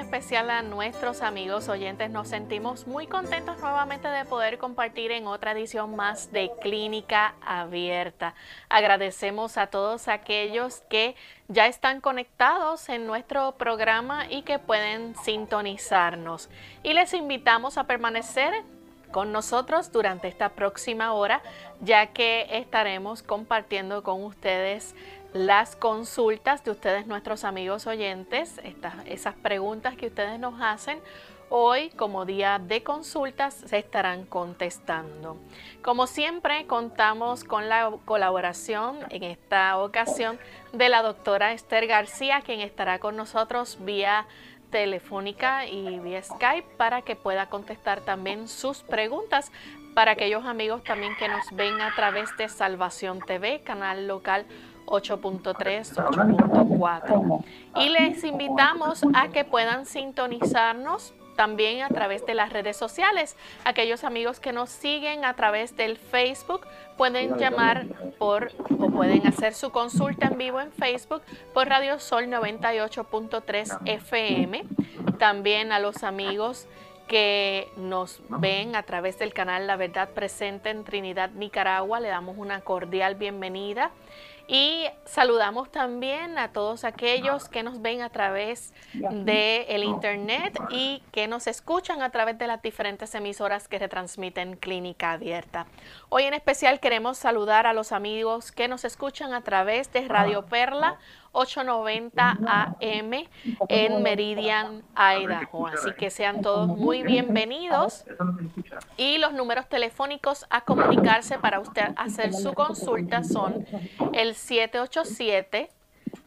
Especial a nuestros amigos oyentes. Nos sentimos muy contentos nuevamente de poder compartir en otra edición más de Clínica Abierta. Agradecemos a todos aquellos que ya están conectados en nuestro programa y que pueden sintonizarnos. Y les invitamos a permanecer con nosotros durante esta próxima hora, ya que estaremos compartiendo con ustedes las consultas de ustedes, nuestros amigos oyentes, estas, esas preguntas que ustedes nos hacen. Hoy, como día de consultas, se estarán contestando. Como siempre, contamos con la colaboración en esta ocasión de la doctora Esther García, quien estará con nosotros vía telefónica y vía Skype para que pueda contestar también sus preguntas para aquellos amigos también que nos ven a través de Salvación TV, canal local 8.3, 8.4. Y les invitamos a que puedan sintonizarnos también a través de las redes sociales. Aquellos amigos que nos siguen a través del Facebook pueden llamar por o pueden hacer su consulta en vivo en Facebook por Radio Sol 98.3 FM. También a los amigos que nos ven a través del canal La Verdad Presente en Trinidad, Nicaragua, le damos una cordial bienvenida. Y saludamos también a todos aquellos que nos ven a través del el internet y que nos escuchan a través de las diferentes emisoras que retransmiten Clínica Abierta. Hoy en especial queremos saludar a los amigos que nos escuchan a través de Radio Perla 890 AM en Meridian, Idaho. Así que sean todos muy bienvenidos. Y los números telefónicos a comunicarse para usted hacer su consulta son el 787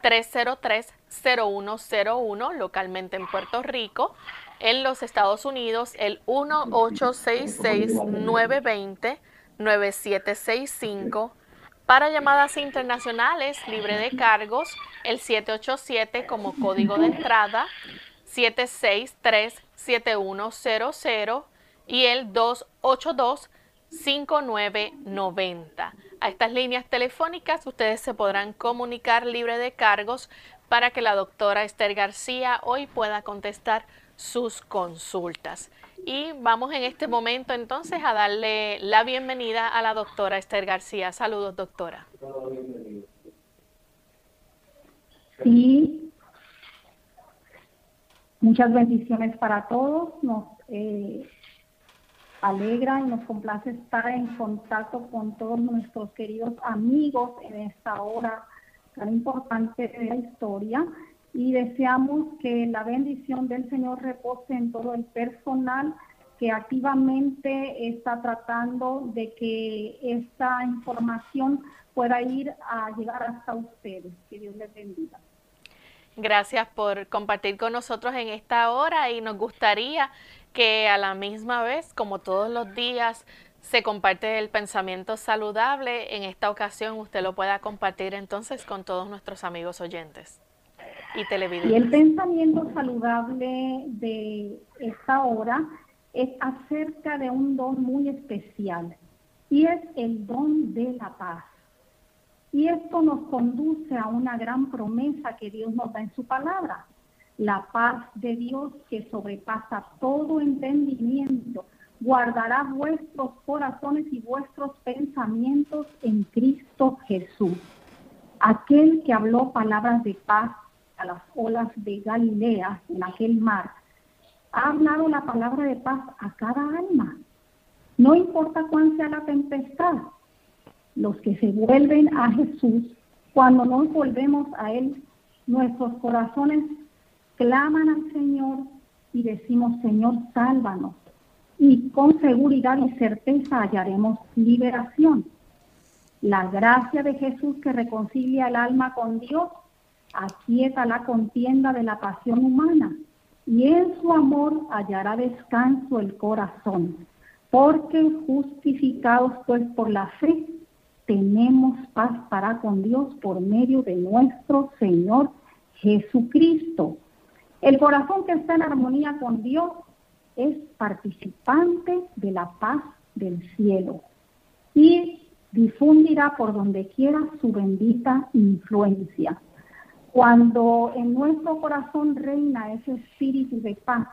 303 0101 localmente en Puerto Rico. En los Estados Unidos, el 1866 920 9765 para llamadas internacionales libre de cargos, el 787 como código de entrada, 763-7100 y el 282-5990. A estas líneas telefónicas ustedes se podrán comunicar libre de cargos para que la doctora Esther García hoy pueda contestar sus consultas. Y vamos en este momento entonces a darle la bienvenida a la doctora Esther García. Saludos, doctora. Sí, muchas bendiciones para todos. Nos eh, alegra y nos complace estar en contacto con todos nuestros queridos amigos en esta hora tan importante de la historia y deseamos que la bendición del Señor repose en todo el personal que activamente está tratando de que esta información pueda ir a llegar hasta ustedes. Que Dios les bendiga. Gracias por compartir con nosotros en esta hora y nos gustaría que a la misma vez, como todos los días, se comparte el pensamiento saludable. En esta ocasión usted lo pueda compartir entonces con todos nuestros amigos oyentes. Y el pensamiento saludable de esta hora es acerca de un don muy especial y es el don de la paz. Y esto nos conduce a una gran promesa que Dios nos da en su palabra. La paz de Dios que sobrepasa todo entendimiento guardará vuestros corazones y vuestros pensamientos en Cristo Jesús. Aquel que habló palabras de paz las olas de Galilea, en aquel mar, ha hablado la palabra de paz a cada alma. No importa cuán sea la tempestad, los que se vuelven a Jesús, cuando nos volvemos a Él, nuestros corazones claman al Señor y decimos, Señor, sálvanos. Y con seguridad y certeza hallaremos liberación. La gracia de Jesús que reconcilia el alma con Dios aquieta la contienda de la pasión humana, y en su amor hallará descanso el corazón, porque justificados pues por la fe, tenemos paz para con Dios por medio de nuestro Señor Jesucristo. El corazón que está en armonía con Dios es participante de la paz del cielo y difundirá por donde quiera su bendita influencia. Cuando en nuestro corazón reina ese espíritu de paz,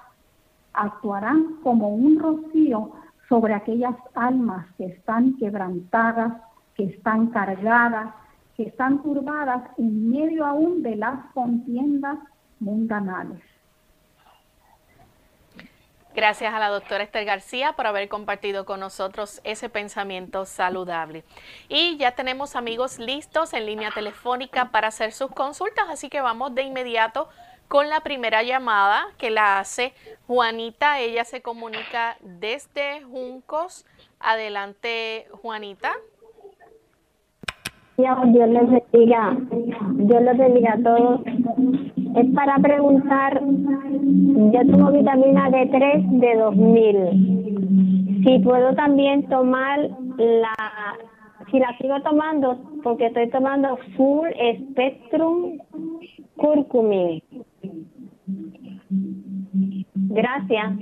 actuarán como un rocío sobre aquellas almas que están quebrantadas, que están cargadas, que están turbadas en medio aún de las contiendas mundanales. Gracias a la doctora Esther García por haber compartido con nosotros ese pensamiento saludable. Y ya tenemos amigos listos en línea telefónica para hacer sus consultas, así que vamos de inmediato con la primera llamada que la hace Juanita. Ella se comunica desde Juncos. Adelante, Juanita. Dios les bendiga. Dios les bendiga a todos. Es para preguntar, yo tomo vitamina D3 de 2000. Si puedo también tomar la, si la sigo tomando, porque estoy tomando Full Spectrum Curcumin. Gracias.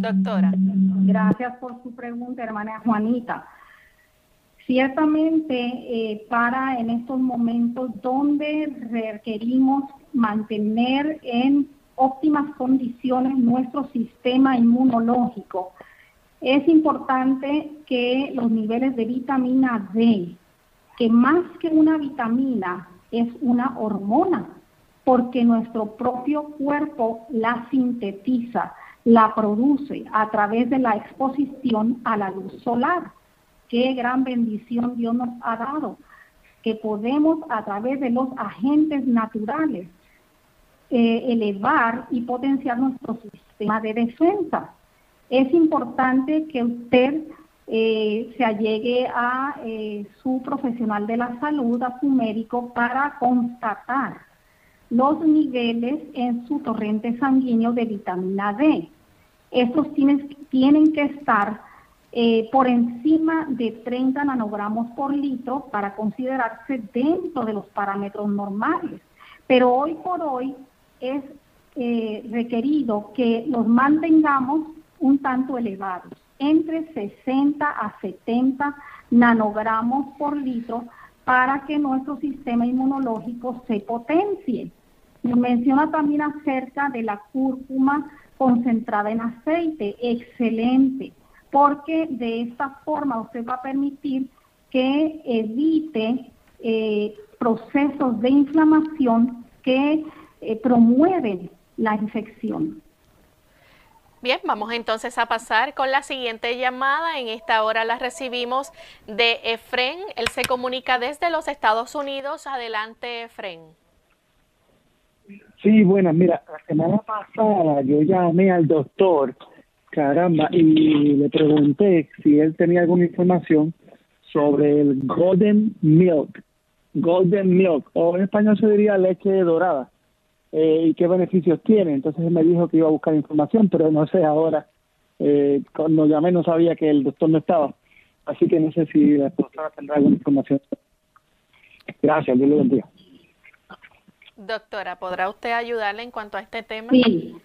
Doctora. Gracias por su pregunta, hermana Juanita. Ciertamente, eh, para en estos momentos donde requerimos mantener en óptimas condiciones nuestro sistema inmunológico, es importante que los niveles de vitamina D, que más que una vitamina es una hormona, porque nuestro propio cuerpo la sintetiza, la produce a través de la exposición a la luz solar. Qué gran bendición Dios nos ha dado, que podemos a través de los agentes naturales eh, elevar y potenciar nuestro sistema de defensa. Es importante que usted eh, se allegue a eh, su profesional de la salud, a su médico, para constatar los niveles en su torrente sanguíneo de vitamina D. Estos tienen, tienen que estar eh, por encima de 30 nanogramos por litro para considerarse dentro de los parámetros normales. Pero hoy por hoy es eh, requerido que los mantengamos un tanto elevados, entre 60 a 70 nanogramos por litro para que nuestro sistema inmunológico se potencie. Menciona también acerca de la cúrcuma concentrada en aceite, excelente, porque de esta forma usted va a permitir que evite eh, procesos de inflamación que eh, promueven la infección. Bien, vamos entonces a pasar con la siguiente llamada. En esta hora la recibimos de Efren. Él se comunica desde los Estados Unidos. Adelante, Efren. Sí, bueno, mira, la semana pasada yo llamé al doctor, caramba, y le pregunté si él tenía alguna información sobre el Golden Milk, Golden Milk, o en español se diría leche dorada, eh, y qué beneficios tiene. Entonces él me dijo que iba a buscar información, pero no sé ahora, eh, cuando llamé no sabía que el doctor no estaba, así que no sé si la doctora tendrá alguna información. Gracias, Dios le bendiga. Doctora, ¿podrá usted ayudarle en cuanto a este tema? Sí.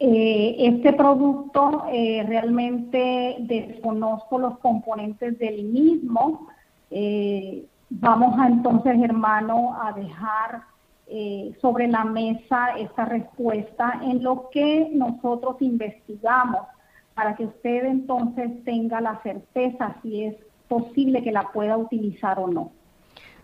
Eh, este producto eh, realmente desconozco los componentes del mismo. Eh, vamos a entonces, hermano, a dejar sobre la mesa esta respuesta en lo que nosotros investigamos para que usted entonces tenga la certeza si es posible que la pueda utilizar o no.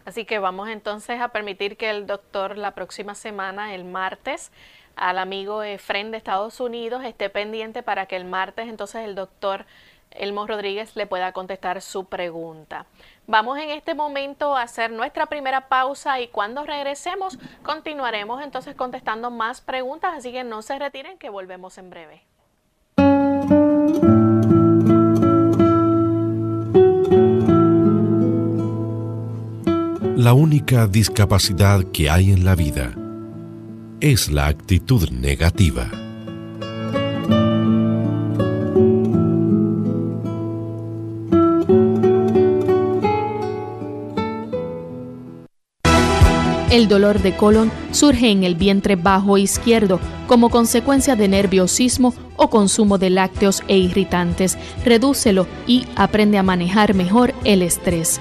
Así que vamos entonces a permitir que el doctor la próxima semana, el martes, al amigo Efren de Estados Unidos esté pendiente para que el martes entonces el doctor Elmo Rodríguez le pueda contestar su pregunta. Vamos en este momento a hacer nuestra primera pausa y cuando regresemos continuaremos entonces contestando más preguntas, así que no se retiren que volvemos en breve. La única discapacidad que hay en la vida es la actitud negativa. El dolor de colon surge en el vientre bajo izquierdo como consecuencia de nerviosismo o consumo de lácteos e irritantes. Redúcelo y aprende a manejar mejor el estrés.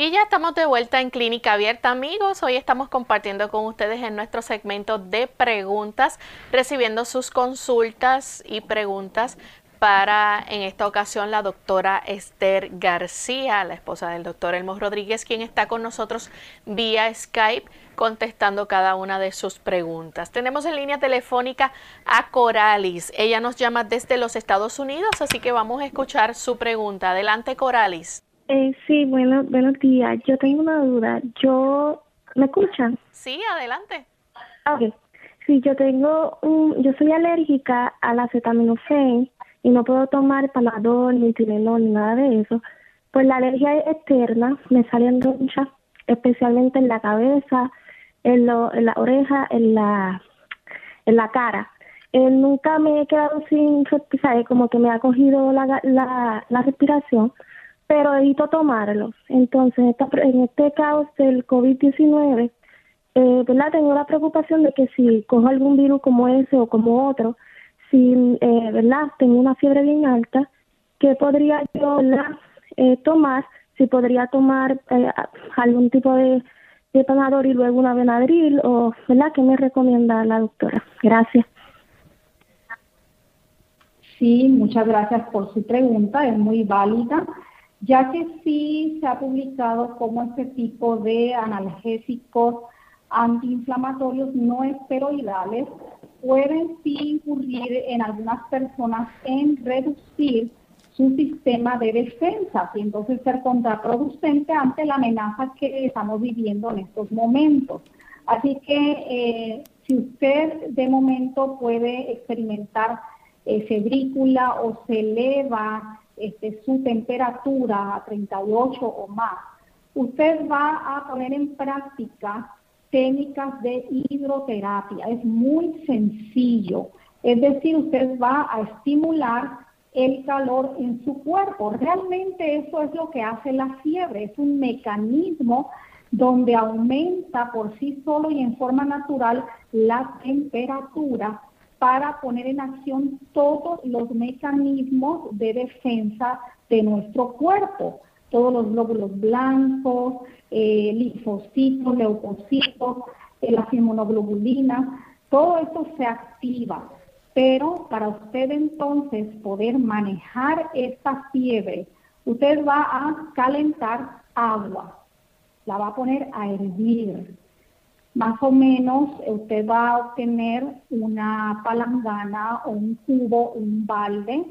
Y ya estamos de vuelta en Clínica Abierta, amigos. Hoy estamos compartiendo con ustedes en nuestro segmento de preguntas, recibiendo sus consultas y preguntas para, en esta ocasión, la doctora Esther García, la esposa del doctor Elmo Rodríguez, quien está con nosotros vía Skype contestando cada una de sus preguntas. Tenemos en línea telefónica a Coralis. Ella nos llama desde los Estados Unidos, así que vamos a escuchar su pregunta. Adelante, Coralis. Eh, sí, bueno, buenos días. Yo tengo una duda. Yo, ¿me escuchan? Sí, adelante. Ok. Sí, yo tengo un, yo soy alérgica al acetaminofén y no puedo tomar palador, ni Tilenol, ni nada de eso. Pues la alergia externa me salen ronchas, especialmente en la cabeza, en, lo, en la oreja, en la, en la cara. Eh, nunca me he quedado sin, ¿sabes? Como que me ha cogido la, la, la respiración pero evito tomarlos. Entonces, en este caos del COVID-19, eh, ¿verdad? Tengo la preocupación de que si cojo algún virus como ese o como otro, si, eh, ¿verdad? Tengo una fiebre bien alta, ¿qué podría yo eh, tomar? Si podría tomar eh, algún tipo de, de panador y luego una Benadryl o, ¿verdad? ¿Qué me recomienda la doctora? Gracias. Sí, muchas gracias por su pregunta, es muy válida ya que sí se ha publicado como este tipo de analgésicos antiinflamatorios no esteroidales pueden sí incurrir en algunas personas en reducir su sistema de defensa y entonces ser contraproducente ante la amenaza que estamos viviendo en estos momentos. Así que eh, si usted de momento puede experimentar eh, febrícula o se eleva este, su temperatura a 38 o más, usted va a poner en práctica técnicas de hidroterapia. Es muy sencillo. Es decir, usted va a estimular el calor en su cuerpo. Realmente eso es lo que hace la fiebre. Es un mecanismo donde aumenta por sí solo y en forma natural la temperatura para poner en acción todos los mecanismos de defensa de nuestro cuerpo, todos los glóbulos blancos, eh, linfocitos, leucocitos, eh, las inmunoglobulinas, todo esto se activa. Pero para usted entonces poder manejar esta fiebre, usted va a calentar agua, la va a poner a hervir más o menos usted va a obtener una palangana o un cubo, un balde,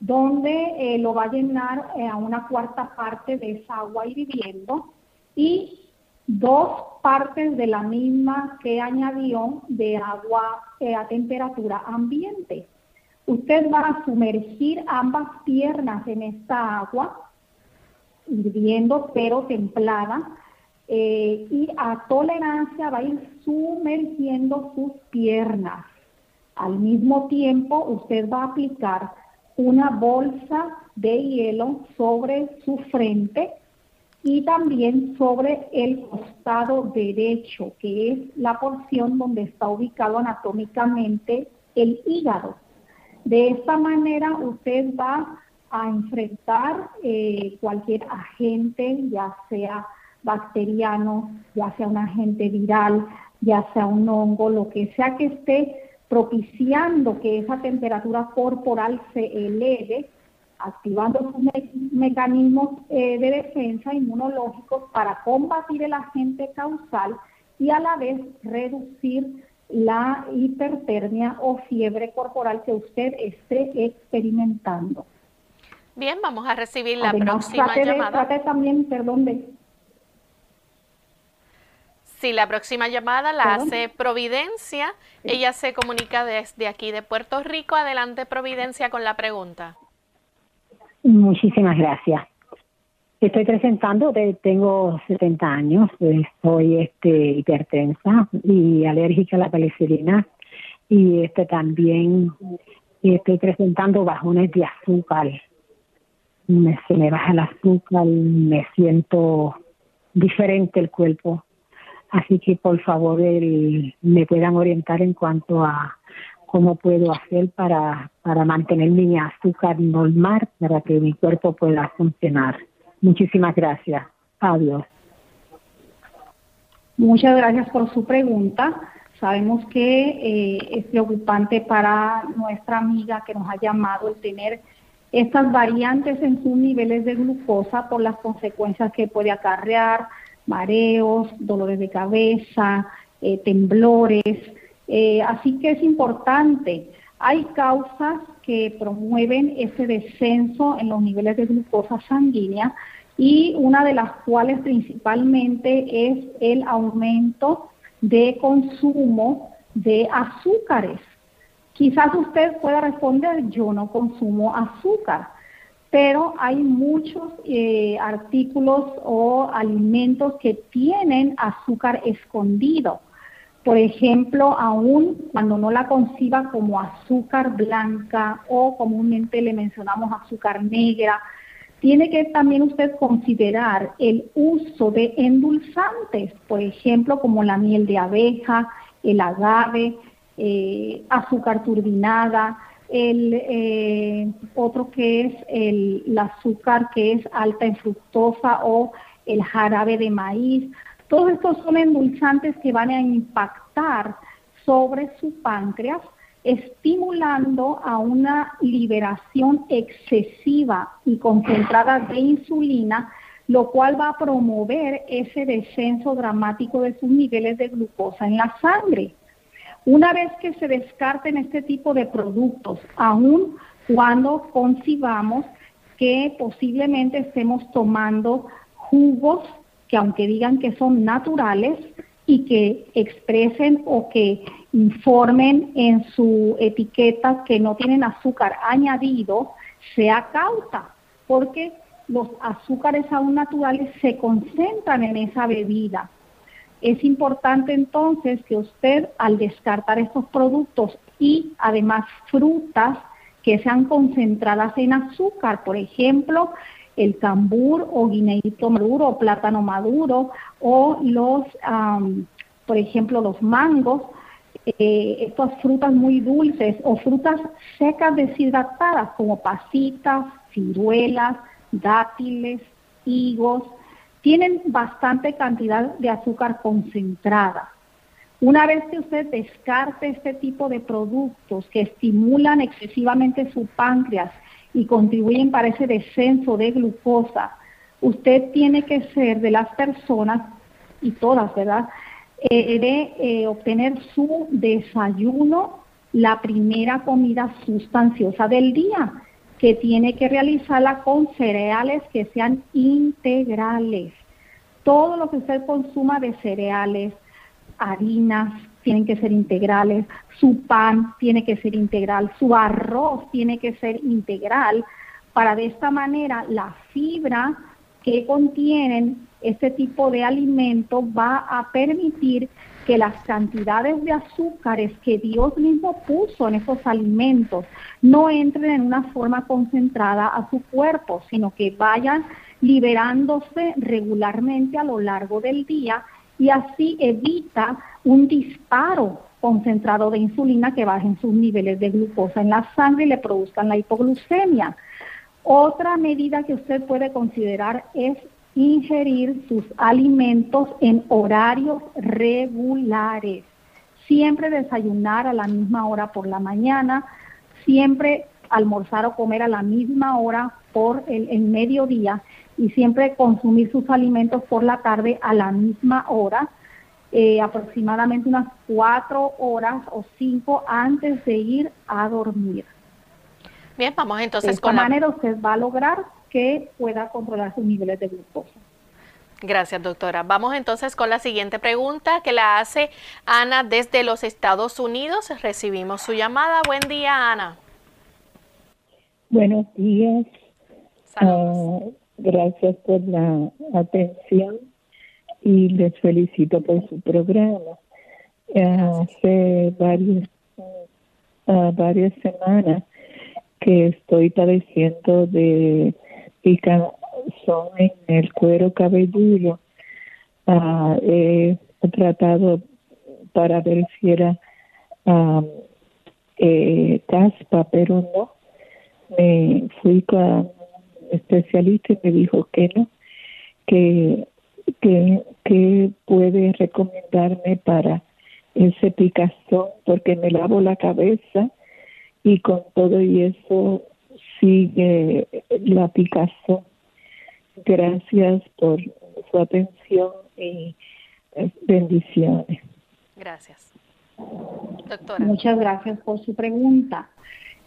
donde eh, lo va a llenar eh, a una cuarta parte de esa agua hirviendo y dos partes de la misma que añadió de agua eh, a temperatura ambiente. Usted va a sumergir ambas piernas en esta agua hirviendo pero templada eh, y a tolerancia va a ir sumergiendo sus piernas. Al mismo tiempo, usted va a aplicar una bolsa de hielo sobre su frente y también sobre el costado derecho, que es la porción donde está ubicado anatómicamente el hígado. De esta manera usted va a enfrentar eh, cualquier agente, ya sea bacteriano, ya sea un agente viral, ya sea un hongo, lo que sea que esté propiciando que esa temperatura corporal se eleve, activando sus mecanismos eh, de defensa inmunológicos para combatir el agente causal y a la vez reducir la hipertermia o fiebre corporal que usted esté experimentando. Bien, vamos a recibir la próxima llamada. también, perdón, de, Sí, la próxima llamada la hace Providencia. Ella se comunica desde aquí de Puerto Rico. Adelante, Providencia, con la pregunta. Muchísimas gracias. Estoy presentando, tengo 70 años, soy este, hipertensa y alérgica a la penicilina y este también estoy presentando bajones de azúcar. Me, se me baja el azúcar, me siento diferente el cuerpo Así que por favor me puedan orientar en cuanto a cómo puedo hacer para, para mantener mi azúcar normal para que mi cuerpo pueda funcionar. Muchísimas gracias. Adiós. Muchas gracias por su pregunta. Sabemos que eh, es preocupante para nuestra amiga que nos ha llamado el tener estas variantes en sus niveles de glucosa por las consecuencias que puede acarrear mareos, dolores de cabeza, eh, temblores. Eh, así que es importante. Hay causas que promueven ese descenso en los niveles de glucosa sanguínea y una de las cuales principalmente es el aumento de consumo de azúcares. Quizás usted pueda responder, yo no consumo azúcar pero hay muchos eh, artículos o alimentos que tienen azúcar escondido. Por ejemplo, aún cuando no la conciba como azúcar blanca o comúnmente le mencionamos azúcar negra, tiene que también usted considerar el uso de endulzantes, por ejemplo, como la miel de abeja, el agave, eh, azúcar turbinada, el eh, otro que es el, azúcar que es alta en fructosa o el jarabe de maíz. Todos estos son endulzantes que van a impactar sobre su páncreas, estimulando a una liberación excesiva y concentrada de insulina, lo cual va a promover ese descenso dramático de sus niveles de glucosa en la sangre. Una vez que se descarten este tipo de productos, aun cuando concibamos que posiblemente estemos tomando jugos que aunque digan que son naturales y que expresen o que informen en su etiqueta que no tienen azúcar añadido, sea cauta, porque los azúcares aún naturales se concentran en esa bebida es importante entonces que usted al descartar estos productos y además frutas que sean concentradas en azúcar, por ejemplo, el cambur o guineito maduro o plátano maduro o los, por ejemplo, los mangos, eh, estas frutas muy dulces o frutas secas deshidratadas como pasitas, ciruelas, dátiles, higos, tienen bastante cantidad de azúcar concentrada. Una vez que usted descarte este tipo de productos que estimulan excesivamente su páncreas y contribuyen para ese descenso de glucosa, usted tiene que ser de las personas, y todas, ¿verdad?, eh, de eh, obtener su desayuno, la primera comida sustanciosa del día que tiene que realizarla con cereales que sean integrales. Todo lo que usted consuma de cereales, harinas, tienen que ser integrales, su pan tiene que ser integral, su arroz tiene que ser integral, para de esta manera la fibra que contienen este tipo de alimento va a permitir que las cantidades de azúcares que Dios mismo puso en esos alimentos no entren en una forma concentrada a su cuerpo, sino que vayan liberándose regularmente a lo largo del día y así evita un disparo concentrado de insulina que bajen sus niveles de glucosa en la sangre y le produzcan la hipoglucemia. Otra medida que usted puede considerar es ingerir sus alimentos en horarios regulares. Siempre desayunar a la misma hora por la mañana, siempre almorzar o comer a la misma hora por el, mediodía y siempre consumir sus alimentos por la tarde a la misma hora, eh, aproximadamente unas cuatro horas o cinco antes de ir a dormir. Bien, vamos entonces de esta manera usted va a lograr que pueda controlar sus niveles de glucosa. Gracias, doctora. Vamos entonces con la siguiente pregunta que la hace Ana desde los Estados Unidos. Recibimos su llamada. Buen día, Ana. Buenos días. Ah, gracias por la atención y les felicito por su programa. hace varios, uh, varias semanas que estoy padeciendo de picazón en el cuero cabelludo. Ah, he tratado para ver si era eh, caspa, pero no. Me fui con un especialista y me dijo que no, que, que, que puede recomendarme para ese picazón, porque me lavo la cabeza y con todo y eso sigue la Picasso. Gracias por su atención y eh, bendiciones. Gracias. Doctora. Muchas gracias por su pregunta.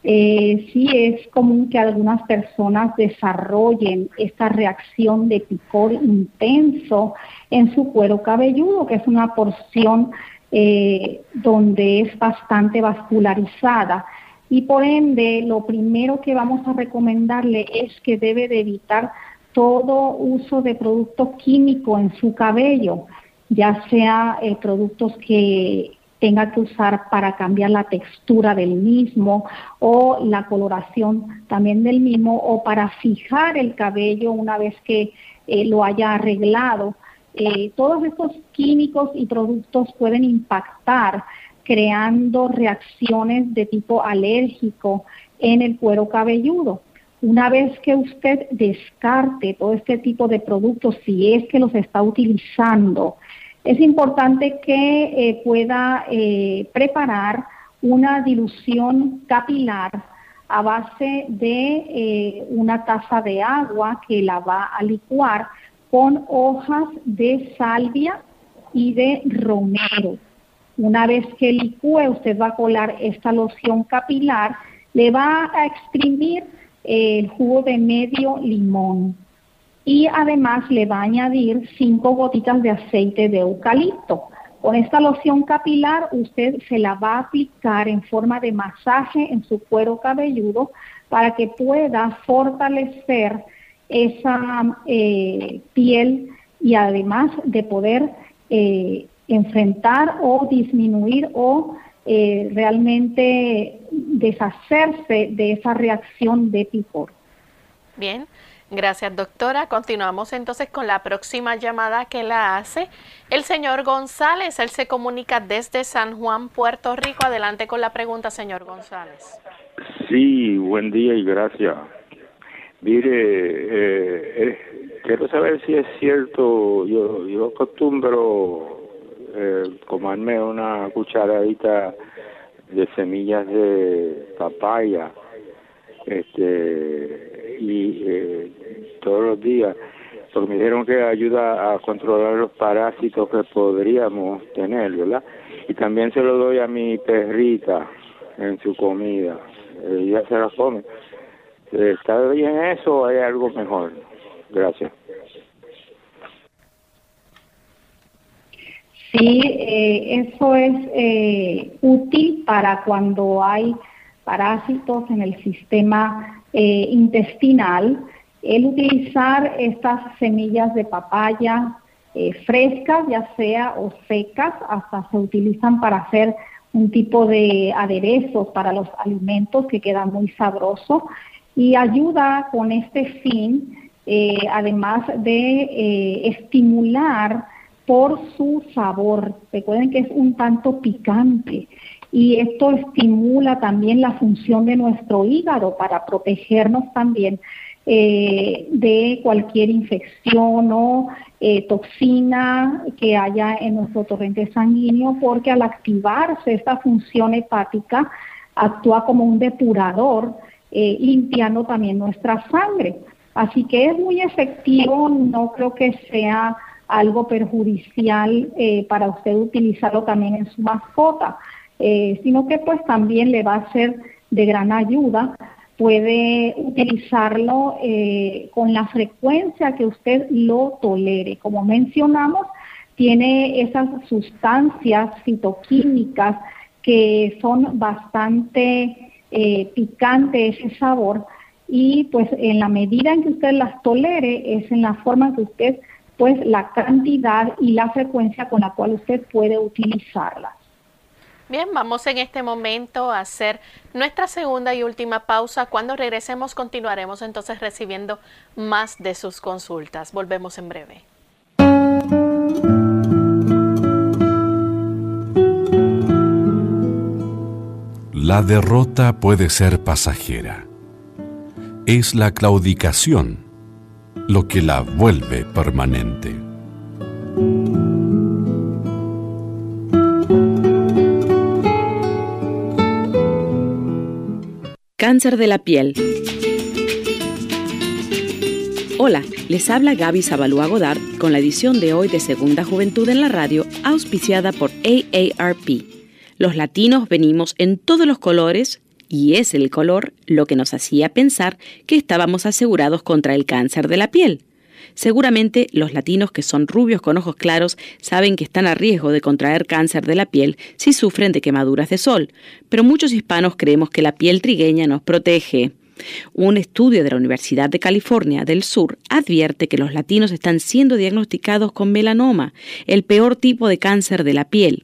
Eh, sí es común que algunas personas desarrollen esta reacción de picor intenso en su cuero cabelludo, que es una porción eh, donde es bastante vascularizada y por ende lo primero que vamos a recomendarle es que debe de evitar todo uso de producto químico en su cabello, ya sea eh, productos que tenga que usar para cambiar la textura del mismo o la coloración también del mismo o para fijar el cabello una vez que eh, lo haya arreglado. Eh, todos estos químicos y productos pueden impactar creando reacciones de tipo alérgico en el cuero cabelludo. Una vez que usted descarte todo este tipo de productos, si es que los está utilizando, es importante que eh, pueda eh, preparar una dilución capilar a base de eh, una taza de agua que la va a licuar con hojas de salvia y de romero. Una vez que licúe, usted va a colar esta loción capilar, le va a exprimir el jugo de medio limón y además le va a añadir cinco gotitas de aceite de eucalipto. Con esta loción capilar usted se la va a aplicar en forma de masaje en su cuero cabelludo para que pueda fortalecer esa eh, piel y además de poder eh, enfrentar o disminuir o eh, realmente deshacerse de esa reacción de picor. Bien, gracias doctora. Continuamos entonces con la próxima llamada que la hace el señor González. Él se comunica desde San Juan, Puerto Rico. Adelante con la pregunta, señor González. Sí, buen día y gracias. Mire, eh, eh, quiero saber si es cierto, yo, yo acostumbro eh, comerme una cucharadita de semillas de papaya este y eh, todos los días porque me dijeron que ayuda a controlar los parásitos que podríamos tener, ¿verdad? Y también se lo doy a mi perrita en su comida, ella se la come. ¿Está bien eso o hay algo mejor? Gracias. Sí, eh, eso es eh, útil para cuando hay parásitos en el sistema eh, intestinal. El utilizar estas semillas de papaya frescas, ya sea o secas, hasta se utilizan para hacer un tipo de aderezos para los alimentos que queda muy sabroso y ayuda con este fin, además de estimular por su sabor. Recuerden que es un tanto picante y esto estimula también la función de nuestro hígado para protegernos también eh, de cualquier infección o eh, toxina que haya en nuestro torrente sanguíneo, porque al activarse esta función hepática actúa como un depurador, eh, limpiando también nuestra sangre. Así que es muy efectivo, no creo que sea algo perjudicial para usted utilizarlo también en su mascota, sino que pues también le va a ser de gran ayuda. Puede utilizarlo eh, con la frecuencia que usted lo tolere. Como mencionamos, tiene esas sustancias fitoquímicas que son bastante eh, picantes ese sabor. Y pues en la medida en que usted las tolere es en la forma que usted pues la cantidad y la frecuencia con la cual usted puede utilizarlas. Bien, vamos en este momento a hacer nuestra segunda y última pausa. Cuando regresemos continuaremos entonces recibiendo más de sus consultas. Volvemos en breve. La derrota puede ser pasajera. Es la claudicación lo que la vuelve permanente. Cáncer de la piel. Hola, les habla Gaby Zabalúa Godard con la edición de hoy de Segunda Juventud en la Radio, auspiciada por AARP. Los latinos venimos en todos los colores y es el color lo que nos hacía pensar que estábamos asegurados contra el cáncer de la piel. Seguramente los latinos que son rubios con ojos claros saben que están a riesgo de contraer cáncer de la piel si sufren de quemaduras de sol, pero muchos hispanos creemos que la piel trigueña nos protege. Un estudio de la Universidad de California del Sur advierte que los latinos están siendo diagnosticados con melanoma, el peor tipo de cáncer de la piel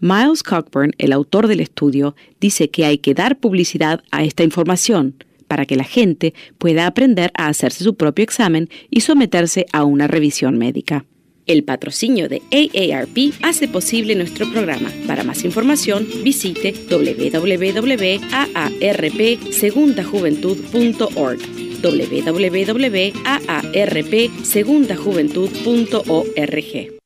Miles Cockburn, el autor del estudio, dice que hay que dar publicidad a esta información para que la gente pueda aprender a hacerse su propio examen y someterse a una revisión médica. El patrocinio de AARP hace posible nuestro programa. Para más información, visite www.aarpsegundajuventud.org www.aarpsegundajuventud.org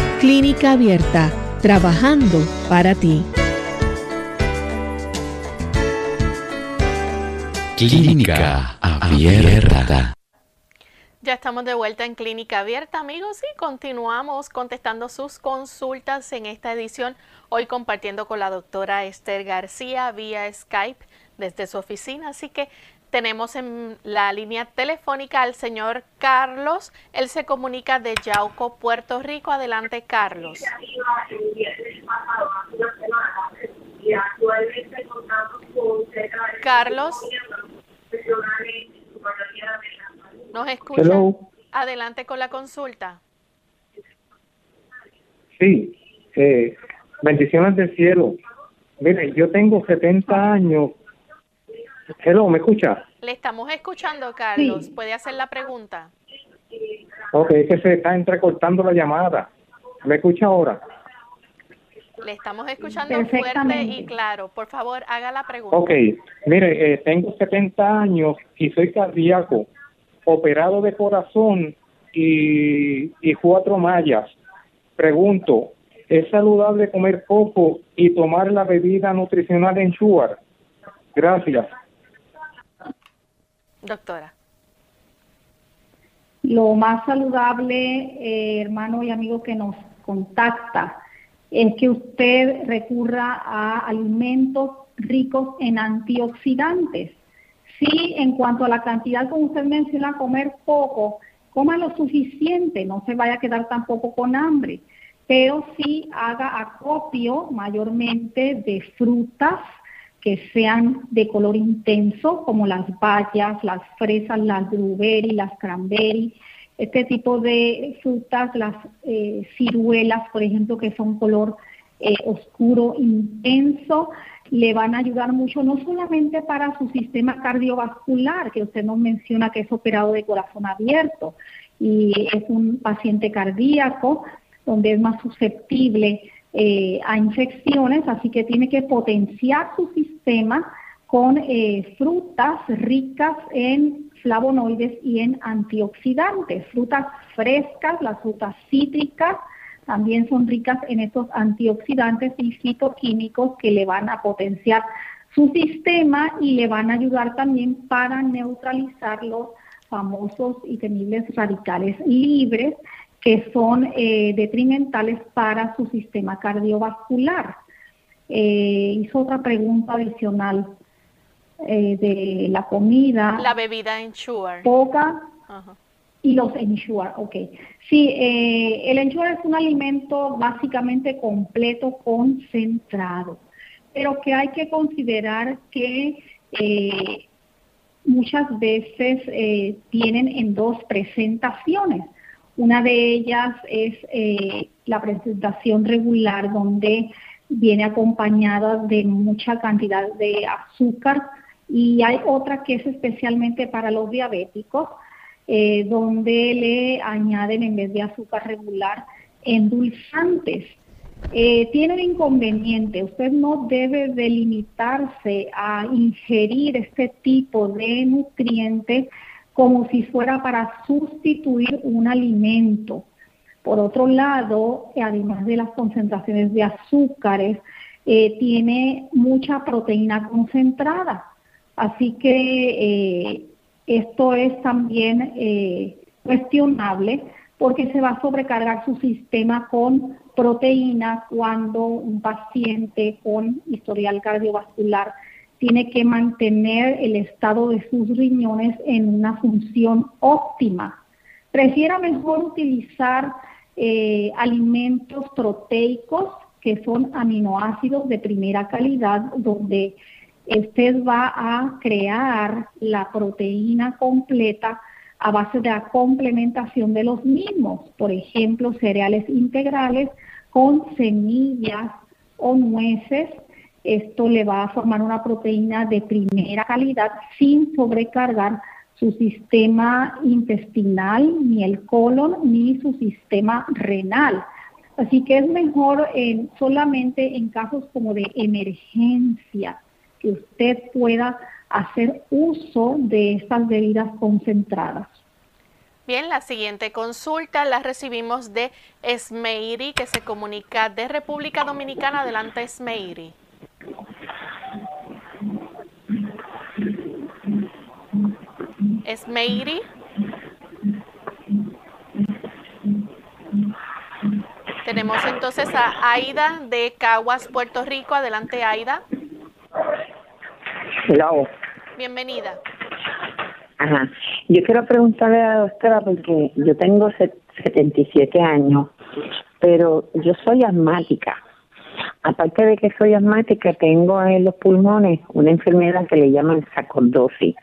Clínica Abierta, trabajando para ti. Clínica Abierta. Ya estamos de vuelta en Clínica Abierta, amigos, y continuamos contestando sus consultas en esta edición. Hoy compartiendo con la doctora Esther García vía Skype desde su oficina. Así que tenemos en la línea telefónica al señor Carlos. Él se comunica de Yauco, Puerto Rico. Adelante, Carlos. Carlos. ¿Nos escucha? Adelante con la consulta. Sí, eh, bendiciones del cielo. Mire, yo tengo 70 años Hello, ¿me escucha? Le estamos escuchando, Carlos. ¿Puede hacer la pregunta? Ok, es que se está entrecortando la llamada. ¿Me escucha ahora? Le estamos escuchando fuerte y claro. Por favor, haga la pregunta. Ok, mire, eh, tengo 70 años y soy cardíaco, operado de corazón y, y cuatro mallas. Pregunto, ¿es saludable comer poco y tomar la bebida nutricional en Sugar? Gracias. Doctora. Lo más saludable, eh, hermano y amigo que nos contacta, es que usted recurra a alimentos ricos en antioxidantes. Sí, en cuanto a la cantidad, como usted menciona, comer poco, coma lo suficiente, no se vaya a quedar tampoco con hambre, pero sí haga acopio mayormente de frutas que sean de color intenso, como las bayas, las fresas, las blueberry, las cranberry, este tipo de frutas, las eh, ciruelas, por ejemplo, que son color eh, oscuro, intenso, le van a ayudar mucho, no solamente para su sistema cardiovascular, que usted nos menciona que es operado de corazón abierto y es un paciente cardíaco, donde es más susceptible eh, a infecciones, así que tiene que potenciar su sistema con frutas ricas en flavonoides y en antioxidantes. Frutas frescas, las frutas cítricas, también son ricas en estos antioxidantes y fitoquímicos que le van a potenciar su sistema y le van a ayudar también para neutralizar los famosos y temibles radicales libres que son eh, detrimentales para su sistema cardiovascular. Eh, hizo otra pregunta adicional. Eh, de la comida. La bebida Ensure. Poca. Y los Ensure, ok. Sí, eh, el Ensure es un alimento básicamente completo, concentrado, pero que hay que considerar que eh, muchas veces tienen en dos presentaciones. Una de ellas es la presentación regular, donde viene acompañada de mucha cantidad de azúcar, y hay otra que es especialmente para los diabéticos, eh, donde le añaden en vez de azúcar regular endulzantes. Eh, tiene un inconveniente, usted no debe delimitarse a ingerir este tipo de nutrientes como si fuera para sustituir un alimento. Por otro lado, además de las concentraciones de azúcares, eh, tiene mucha proteína concentrada. Así que eh, esto es también eh, cuestionable porque se va a sobrecargar su sistema con proteína cuando un paciente con historial cardiovascular tiene que mantener el estado de sus riñones en una función óptima. Prefiera mejor utilizar eh, alimentos proteicos que son aminoácidos de primera calidad, donde usted va a crear la proteína completa a base de la complementación de los mismos, por ejemplo, cereales integrales con semillas o nueces. Esto le va a formar una proteína de primera calidad sin sobrecargar su sistema intestinal, ni el colon, ni su sistema renal. Así que es mejor solamente en casos como de emergencia que usted pueda hacer uso de estas bebidas concentradas. Bien, la siguiente consulta la recibimos de Esmeiri, que se comunica de República Dominicana. Adelante, Esmeiri. Esmeiri. Tenemos entonces a Aida de Caguas, Puerto Rico. Adelante, Aida. Hello. Bienvenida. Ajá. Yo quiero preguntarle a la doctora porque yo tengo 77 años, pero yo soy asmática. Aparte de que soy asmática, tengo en los pulmones una enfermedad que le llaman sacordosis.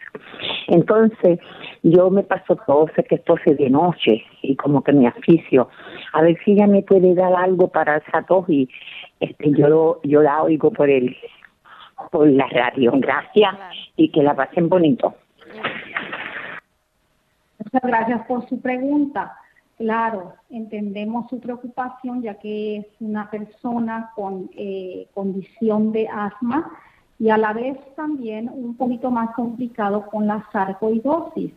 Entonces, yo me paso tose, que tose de noche y como que me aficio. A ver si ella me puede dar algo para esa tos y este, yo, yo la oigo por el por la radio. Gracias y que la pasen bonito. Muchas gracias por su pregunta. Claro, entendemos su preocupación ya que es una persona con eh, condición de asma y a la vez también un poquito más complicado con la sarcoidosis.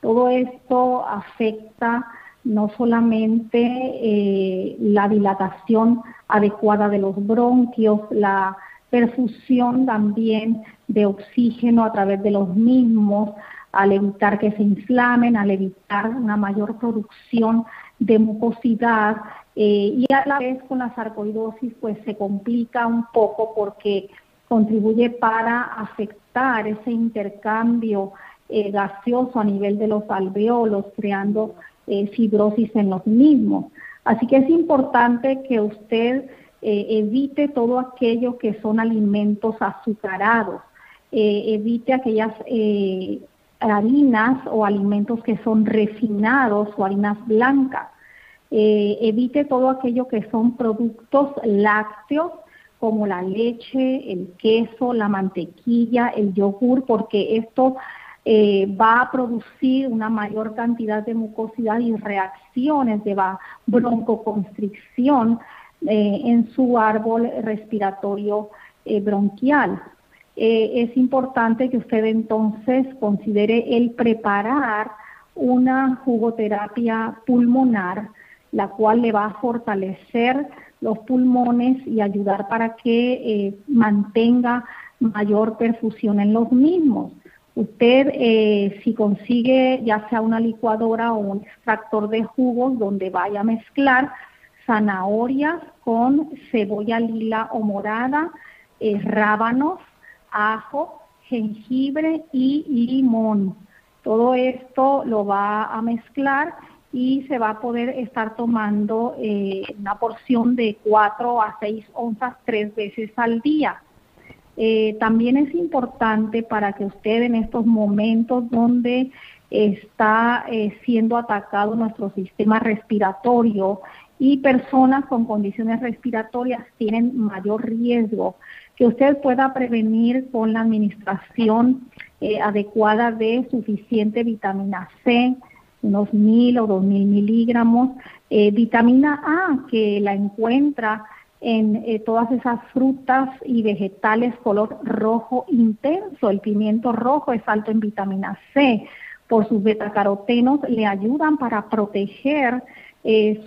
Todo esto afecta no solamente eh, la dilatación adecuada de los bronquios, la perfusión también de oxígeno a través de los mismos, al evitar que se inflamen, al evitar una mayor producción de mucosidad eh, y a la vez con la sarcoidosis pues se complica un poco porque contribuye para afectar ese intercambio eh, gaseoso a nivel de los alveolos, creando eh, fibrosis en los mismos. Así que es importante que usted evite todo aquello que son alimentos azucarados, evite aquellas harinas o alimentos que son refinados o harinas blancas. Eh, evite todo aquello que son productos lácteos como la leche, el queso, la mantequilla, el yogur, porque esto eh, va a producir una mayor cantidad de mucosidad y reacciones de broncoconstricción eh, en su árbol respiratorio bronquial. Eh, es importante que usted entonces considere el preparar una jugoterapia pulmonar, la cual le va a fortalecer los pulmones y ayudar para que eh, mantenga mayor perfusión en los mismos. Usted, eh, si consigue ya sea una licuadora o un extractor de jugos donde vaya a mezclar zanahorias con cebolla lila o morada, rábanos, ajo, jengibre y limón. Todo esto lo va a mezclar y se va a poder estar tomando eh, una porción de 4 a 6 onzas tres veces al día. Eh, también es importante para que usted en estos momentos donde está eh, siendo atacado nuestro sistema respiratorio y personas con condiciones respiratorias tienen mayor riesgo que usted pueda prevenir con la administración eh, adecuada de suficiente vitamina C, unos mil o dos mil miligramos, eh, vitamina A que la encuentra en eh, todas esas frutas y vegetales color rojo intenso. El pimiento rojo es alto en vitamina C. Por sus betacarotenos le ayudan para proteger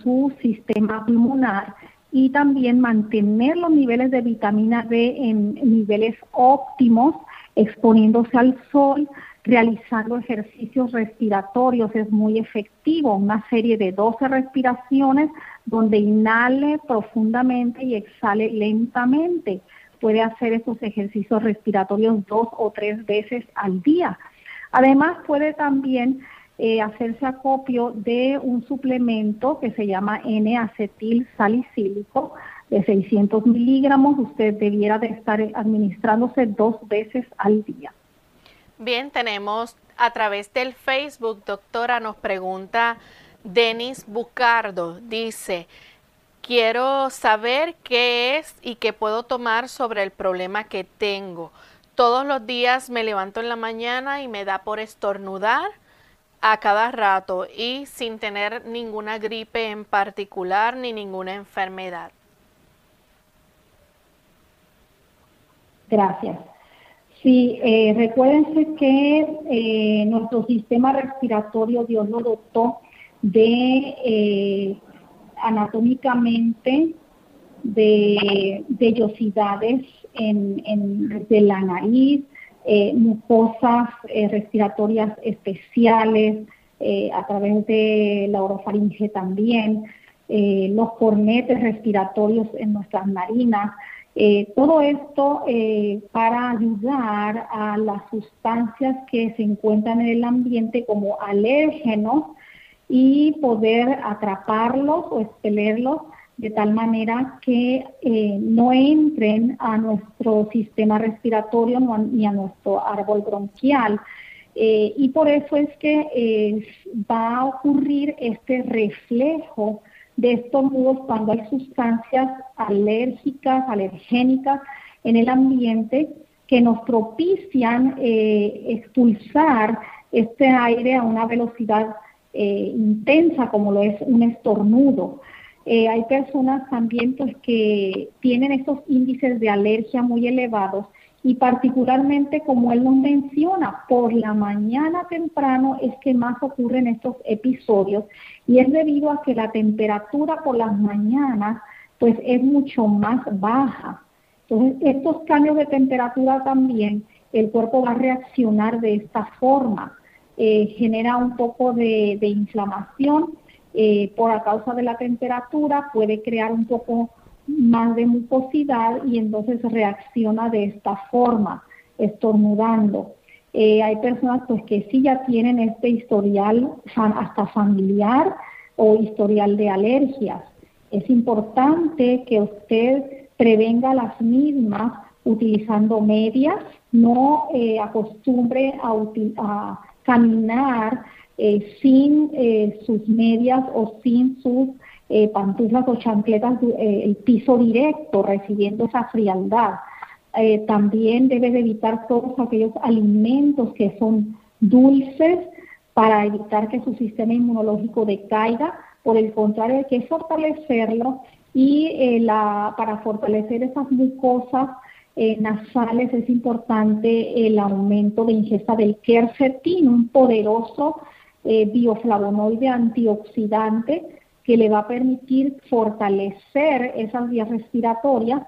su sistema pulmonar y también mantener los niveles de vitamina D en niveles óptimos, exponiéndose al sol, realizando ejercicios respiratorios es muy efectivo, una serie de 12 respiraciones donde inhale profundamente y exhale lentamente. Puede hacer esos ejercicios respiratorios dos o tres veces al día. Además puede también eh, hacerse acopio de un suplemento que se llama N-acetil salicílico de 600 miligramos. Usted debiera de estar administrándose dos veces al día. Bien, tenemos a través del Facebook, doctora, nos pregunta Denis Bucardo, dice, quiero saber qué es y qué puedo tomar sobre el problema que tengo. Todos los días me levanto en la mañana y me da por estornudar a cada rato y sin tener ninguna gripe en particular ni ninguna enfermedad. Gracias. Sí, eh, recuérdense que eh, nuestro sistema respiratorio Dios lo dotó de eh, anatómicamente de vellosidades en, en, de la nariz, eh, mucosas eh, respiratorias especiales, eh, a través de la orofaringe también, los cornetes respiratorios en nuestras narinas. todo esto para ayudar a las sustancias que se encuentran en el ambiente como alérgenos y poder atraparlos o expelerlos de tal manera que eh, no entren a nuestro sistema respiratorio ni a nuestro árbol bronquial. Eh, y por eso es que eh, va a ocurrir este reflejo de estos nudos cuando hay sustancias alérgicas, alergénicas en el ambiente que nos propician expulsar este aire a una velocidad intensa como lo es un estornudo. Eh, hay personas también pues, que tienen estos índices de alergia muy elevados y particularmente como él nos menciona, por la mañana temprano es que más ocurren estos episodios y es debido a que la temperatura por las mañanas pues es mucho más baja. Entonces, estos cambios de temperatura también, el cuerpo va a reaccionar de esta forma. Eh, genera un poco de inflamación eh, por a causa de la temperatura puede crear un poco más de mucosidad y entonces reacciona de esta forma, estornudando. Eh, hay personas pues que sí ya tienen este historial hasta familiar o historial de alergias. Es importante que usted prevenga las mismas utilizando medias, no eh, acostumbre a, a caminar eh, sin eh, sus medias o sin sus eh, pantuflas o chancletas, el piso directo, recibiendo esa frialdad. también debe de evitar todos aquellos alimentos que son dulces para evitar que su sistema inmunológico decaiga. Por el contrario, hay que fortalecerlo y para fortalecer esas mucosas nasales es importante el aumento de ingesta del quercetín, un poderoso eh, bioflavonoide antioxidante que le va a permitir fortalecer esas vías respiratorias,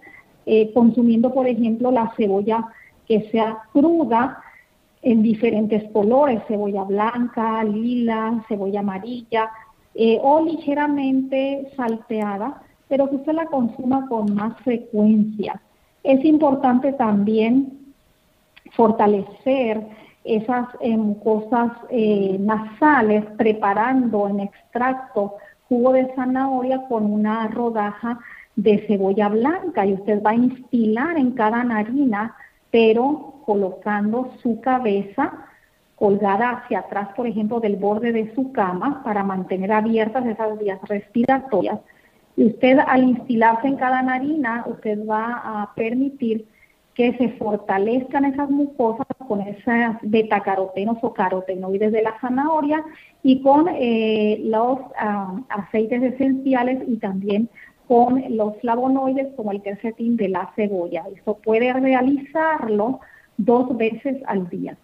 eh, consumiendo, por ejemplo, la cebolla que sea cruda en diferentes colores, cebolla blanca, lila, cebolla amarilla, eh, o ligeramente salteada, pero que usted la consuma con más frecuencia. Es importante también fortalecer esas eh, mucosas nasales preparando en extracto jugo de zanahoria con una rodaja de cebolla blanca y usted va a instilar en cada narina, pero colocando su cabeza colgada hacia atrás, por ejemplo, del borde de su cama para mantener abiertas esas vías respiratorias. Y usted al instilarse en cada narina, usted va a permitir que se fortalezcan esas mucosas con esas betacarotenos o carotenoides de la zanahoria y con eh, los ah, aceites esenciales y también con los flavonoides como el quercetín de la cebolla. Eso puede realizarlo dos veces al día.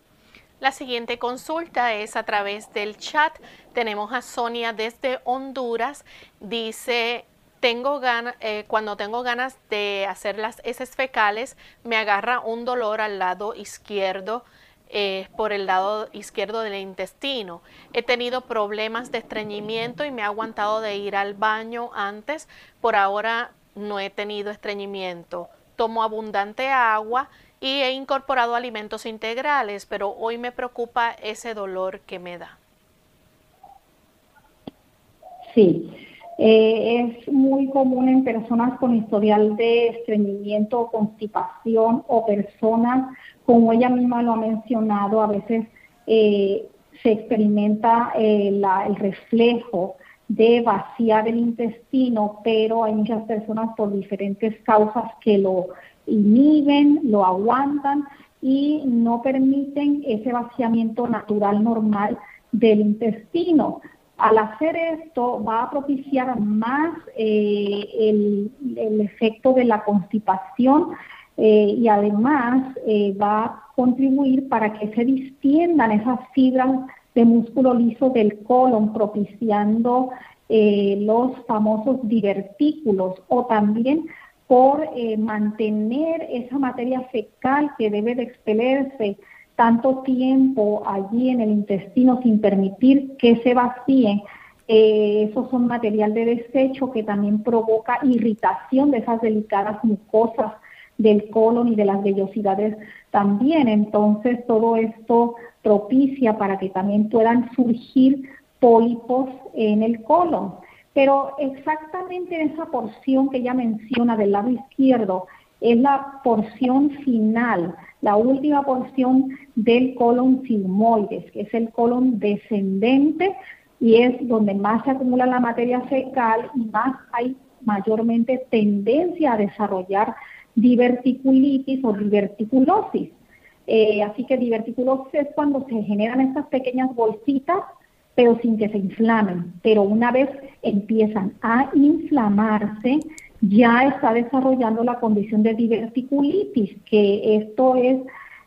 La siguiente consulta es a través del chat. Tenemos a Sonia desde Honduras. Dice, tengo ganas, eh, cuando tengo ganas de hacer las heces fecales, me agarra un dolor al lado izquierdo, eh, por el lado izquierdo del intestino. He tenido problemas de estreñimiento y me ha aguantado de ir al baño antes. Por ahora no he tenido estreñimiento. Tomo abundante agua y he incorporado alimentos integrales, pero hoy me preocupa ese dolor que me da. Sí, eh, es muy común en personas con historial de estreñimiento constipación o personas, como ella misma lo ha mencionado, a veces eh, se experimenta eh, el reflejo de vaciar el intestino, pero hay muchas personas por diferentes causas que lo inhiben, lo aguantan y no permiten ese vaciamiento natural normal del intestino. Al hacer esto va a propiciar más eh, el, efecto de la constipación eh, y además eh, va a contribuir para que se distiendan esas fibras de músculo liso del colon, propiciando los famosos divertículos o también por mantener esa materia fecal que debe de expelerse tanto tiempo allí en el intestino sin permitir que se vacíe, eh, esos son material de desecho que también provoca irritación de esas delicadas mucosas del colon y de las vellosidades también. Entonces todo esto propicia para que también puedan surgir pólipos en el colon. Pero exactamente en esa porción que ella menciona del lado izquierdo es la porción final, la última porción del colon sigmoides, que es el colon descendente y es donde más se acumula la materia fecal y más hay mayormente tendencia a desarrollar diverticulitis o diverticulosis. Eh, así que diverticulosis es cuando se generan estas pequeñas bolsitas, pero sin que se inflamen. Pero una vez empiezan a inflamarse, ya está desarrollando la condición de diverticulitis, que esto es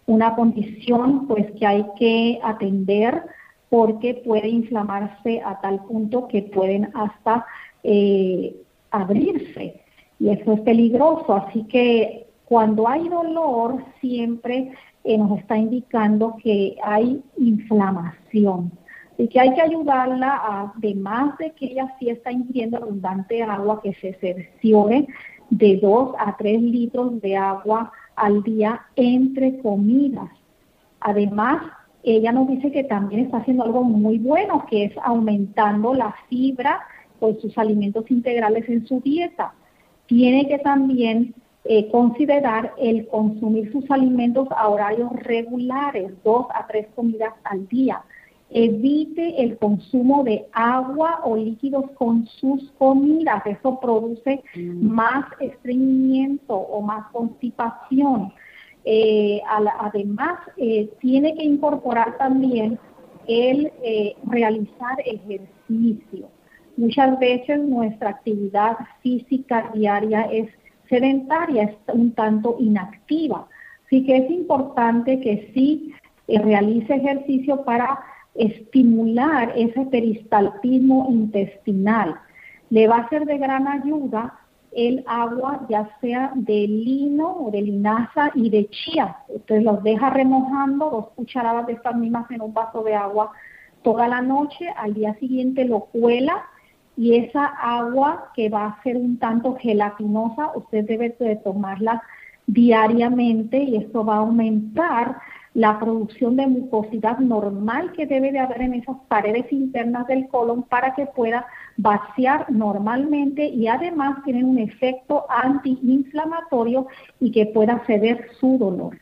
una condición pues que hay que atender porque puede inflamarse a tal punto que pueden hasta eh, abrirse y eso es peligroso. Así que cuando hay dolor siempre eh, nos está indicando que hay inflamación y que hay que ayudarla, además de que ella sí está ingiriendo abundante agua, que se cerciore de 2 a 3 litros de agua al día entre comidas. Además, ella nos dice que también está haciendo algo muy bueno, que es aumentando la fibra con sus alimentos integrales en su dieta. Tiene que también eh, considerar el consumir sus alimentos a horarios regulares, dos a tres comidas al día. Evite el consumo de agua o líquidos con sus comidas. Eso produce mm. más estreñimiento o más constipación. Eh, además, eh, tiene que incorporar también el eh, realizar ejercicio. Muchas veces nuestra actividad física diaria es sedentaria, es un tanto inactiva. Así que es importante que sí realice ejercicio para estimular ese peristaltismo intestinal. Le va a ser de gran ayuda el agua ya sea de lino o de linaza y de chía. Usted los deja remojando, dos cucharadas de estas mismas en un vaso de agua toda la noche, al día siguiente lo cuela y esa agua que va a ser un tanto gelatinosa, usted debe de tomarla diariamente y esto va a aumentar la producción de mucosidad normal que debe de haber en esas paredes internas del colon para que pueda vaciar normalmente y además tiene un efecto antiinflamatorio y que pueda ceder su dolor.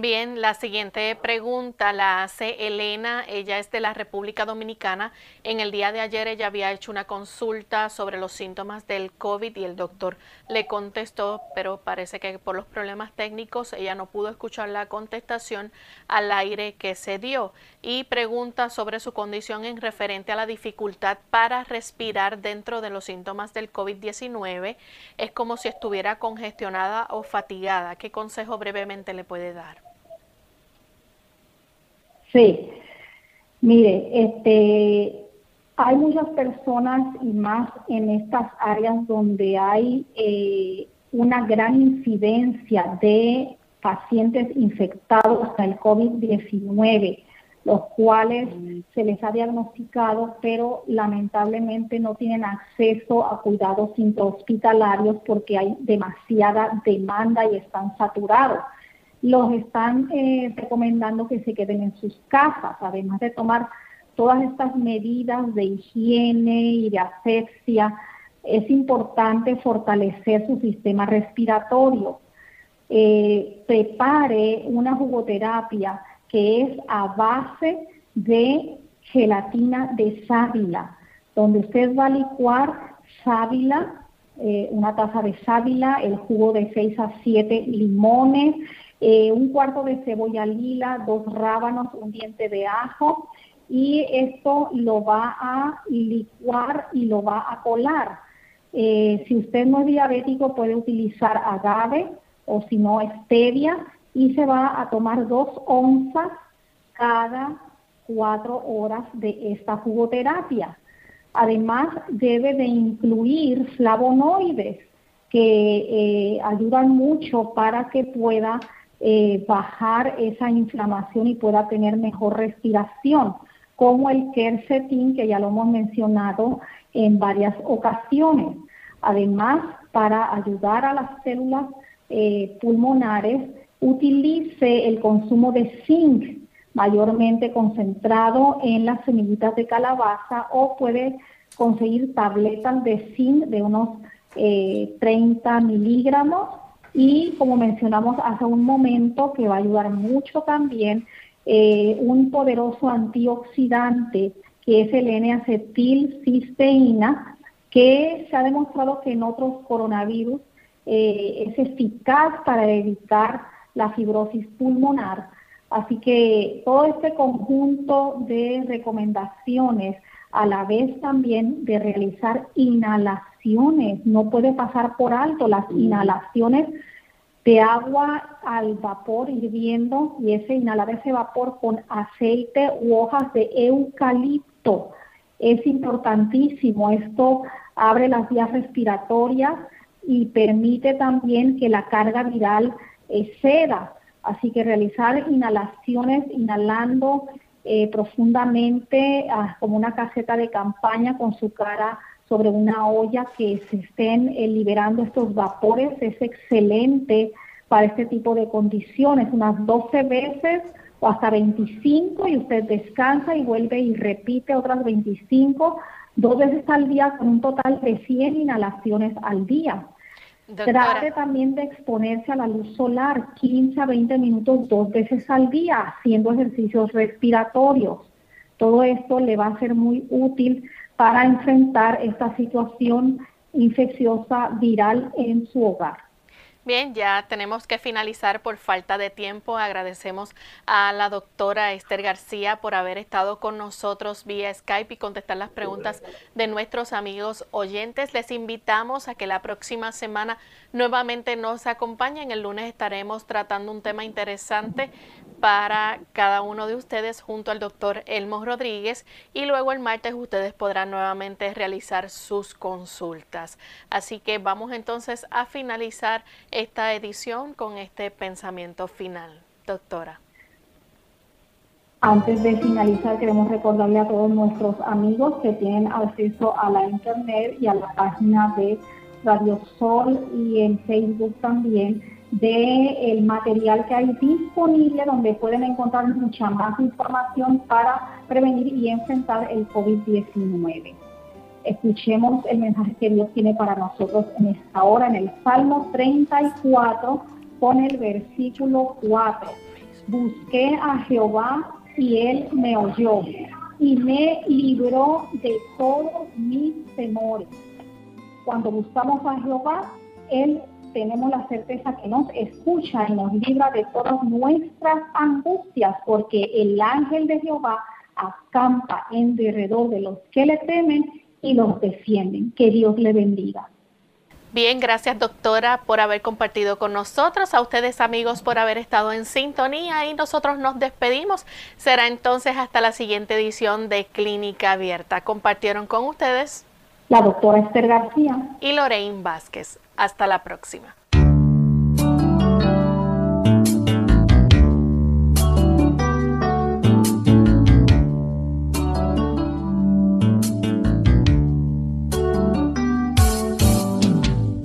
Bien, la siguiente pregunta la hace Elena, ella es de la República Dominicana. En el día de ayer ella había hecho una consulta sobre los síntomas del COVID y el doctor le contestó, pero parece que por los problemas técnicos ella no pudo escuchar la contestación al aire que se dio y pregunta sobre su condición en referente a la dificultad para respirar dentro de los síntomas del COVID-19. Es como si estuviera congestionada o fatigada. ¿Qué consejo brevemente le puede dar? Sí, mire, este, hay muchas personas y más en estas áreas donde hay eh, una gran incidencia de pacientes infectados con el COVID-19, los cuales se les ha diagnosticado, pero lamentablemente no tienen acceso a cuidados intrahospitalarios porque hay demasiada demanda y están saturados los están eh, recomendando que se queden en sus casas, además de tomar todas estas medidas de higiene y de asepsia. Es importante fortalecer su sistema respiratorio. Eh, prepare una jugoterapia que es a base de gelatina de sábila, donde usted va a licuar sábila, eh, una taza de sábila, el jugo de 6 a 7 limones, eh, un cuarto de cebolla lila, dos rábanos, un diente de ajo y esto lo va a licuar y lo va a colar. Eh, si usted no es diabético puede utilizar agave o si no stevia y se va a tomar dos onzas cada cuatro horas de esta jugoterapia. Además debe de incluir flavonoides que eh, ayudan mucho para que pueda eh, bajar esa inflamación y pueda tener mejor respiración, como el quercetin, que ya lo hemos mencionado en varias ocasiones. Además, para ayudar a las células eh, pulmonares, utilice el consumo de zinc, mayormente concentrado en las semillitas de calabaza, o puede conseguir tabletas de zinc de unos 30 eh, miligramos y como mencionamos hace un momento que va a ayudar mucho también eh, un poderoso antioxidante que es el N-acetilcisteína que se ha demostrado que en otros coronavirus eh, es eficaz para evitar la fibrosis pulmonar. Así que todo este conjunto de recomendaciones, a la vez también de realizar inhalaciones, no puede pasar por alto las inhalaciones de agua al vapor hirviendo y ese inhalar ese vapor con aceite u hojas de eucalipto es importantísimo. Esto abre las vías respiratorias y permite también que la carga viral eh, ceda. Así que realizar inhalaciones, inhalando eh, profundamente ah, como una caseta de campaña con su cara sobre una olla que se estén eh, liberando estos vapores es excelente para este tipo de condiciones, unas 12 veces o hasta 25 y usted descansa y vuelve y repite otras 25 dos veces al día con un total de 100 inhalaciones al día. Trate también de exponerse a la luz solar 15 a 20 minutos dos veces al día haciendo ejercicios respiratorios. Todo esto le va a ser muy útil para enfrentar esta situación infecciosa viral en su hogar. Bien, ya tenemos que finalizar por falta de tiempo. Agradecemos a la doctora Esther García por haber estado con nosotros vía Skype y contestar las preguntas de nuestros amigos oyentes. Les invitamos a que la próxima semana nuevamente nos acompañen. El lunes estaremos tratando un tema interesante para cada uno de ustedes junto al doctor Elmo Rodríguez y luego el martes ustedes podrán nuevamente realizar sus consultas. Así que vamos entonces a finalizar esta edición con este pensamiento final. Doctora. Antes de finalizar, queremos recordarle a todos nuestros amigos que tienen acceso a la internet y a la página de Radio Sol y en Facebook también de el material que hay disponible donde pueden encontrar mucha más información para prevenir y enfrentar el COVID-19. Escuchemos el mensaje que Dios tiene para nosotros en esta hora, en el Salmo 34, con el versículo 4. Busqué a Jehová y él me oyó y me libró de todos mis temores. Cuando buscamos a Jehová, Él tenemos la certeza que nos escucha y nos libra de todas nuestras angustias, porque el ángel de Jehová acampa en derredor de los que le temen y los defienden. Que Dios le bendiga. Bien, gracias doctora por haber compartido con nosotros, a ustedes amigos por haber estado en sintonía y nosotros nos despedimos. Será entonces hasta la siguiente edición de Clínica Abierta. Compartieron con ustedes la doctora Esther García y Lorraine Vázquez. Hasta la próxima.